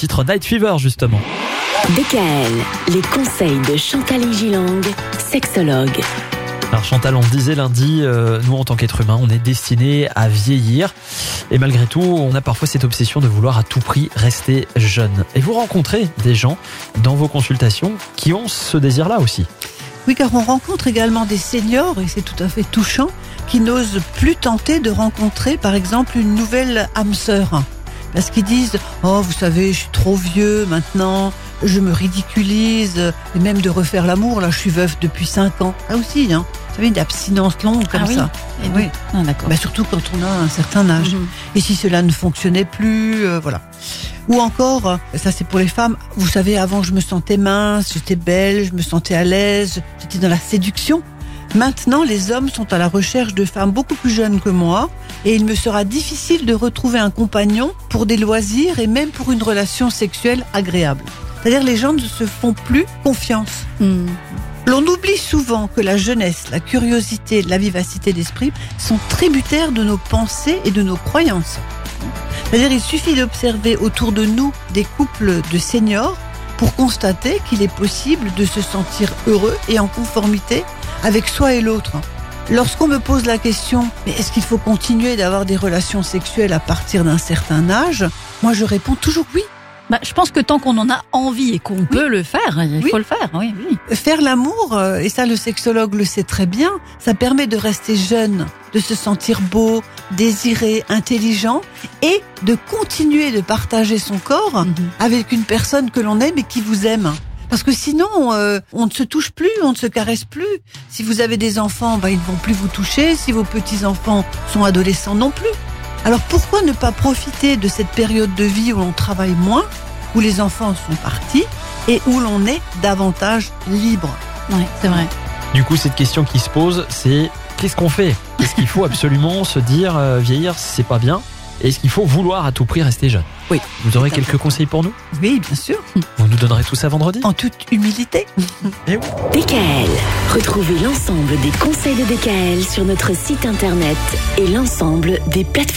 titre Night Fever justement. DKL, les conseils de Chantal Gilang, sexologue. Alors Chantal, on disait lundi, euh, nous en tant qu'être humain, on est destiné à vieillir. Et malgré tout, on a parfois cette obsession de vouloir à tout prix rester jeune. Et vous rencontrez des gens dans vos consultations qui ont ce désir-là aussi. Oui, car on rencontre également des seniors, et c'est tout à fait touchant, qui n'osent plus tenter de rencontrer, par exemple, une nouvelle âme sœur. Parce qu'ils disent, oh, vous savez, je suis trop vieux maintenant, je me ridiculise, et même de refaire l'amour, là, je suis veuf depuis 5 ans. Ah aussi, hein. Vous savez, une abstinence longue comme Ah oui ça. Et Oui. Ah, d'accord. Bah, surtout quand on a un certain âge. Mhm. Et si cela ne fonctionnait plus, euh, voilà. Ou encore, ça c'est pour les femmes, vous savez, avant je me sentais mince, j'étais belle, je me sentais à l'aise, j'étais dans la séduction. Maintenant, les hommes sont à la recherche de femmes beaucoup plus jeunes que moi et il me sera difficile de retrouver un compagnon pour des loisirs et même pour une relation sexuelle agréable. C'est-à-dire les gens ne se font plus confiance. Hmm. L'on oublie souvent que la jeunesse, la curiosité, la vivacité d'esprit sont tributaires de nos pensées et de nos croyances. C'est-à-dire il suffit d'observer autour de nous des couples de seniors pour constater qu'il est possible de se sentir heureux et en conformité avec soi et l'autre. Lorsqu'on me pose la question, mais est-ce qu'il faut continuer d'avoir des relations sexuelles à partir d'un certain âge Moi je réponds toujours oui. Bah, je pense que tant qu'on en a envie et qu'on peut le faire, il Oui. faut le faire. Oui, oui. Faire l'amour, euh, et ça le sexologue le sait très bien, ça permet de rester jeune, de se sentir beau, désiré, intelligent et de continuer de partager son corps Mhm. avec une personne que l'on aime et qui vous aime. Parce que sinon, euh, on ne se touche plus, on ne se caresse plus. Si vous avez des enfants, bah, ils ne vont plus vous toucher. Si vos petits-enfants sont adolescents non plus. Alors pourquoi ne pas profiter de cette période de vie où l'on travaille moins, où les enfants sont partis et où l'on est davantage libre? Ouais, c'est vrai. Du coup, cette question qui se pose, c'est qu'est-ce qu'on fait? Est-ce qu'il faut absolument se dire euh, vieillir, c'est pas bien? Est-ce qu'il faut vouloir à tout prix rester jeune Oui. Vous aurez quelques conseils pour nous Oui, bien sûr, Vous nous donnerez tout ça vendredi en toute humilité. Eh oui. DKL. Retrouvez l'ensemble des conseils de DKL sur notre site internet et l'ensemble des plateformes.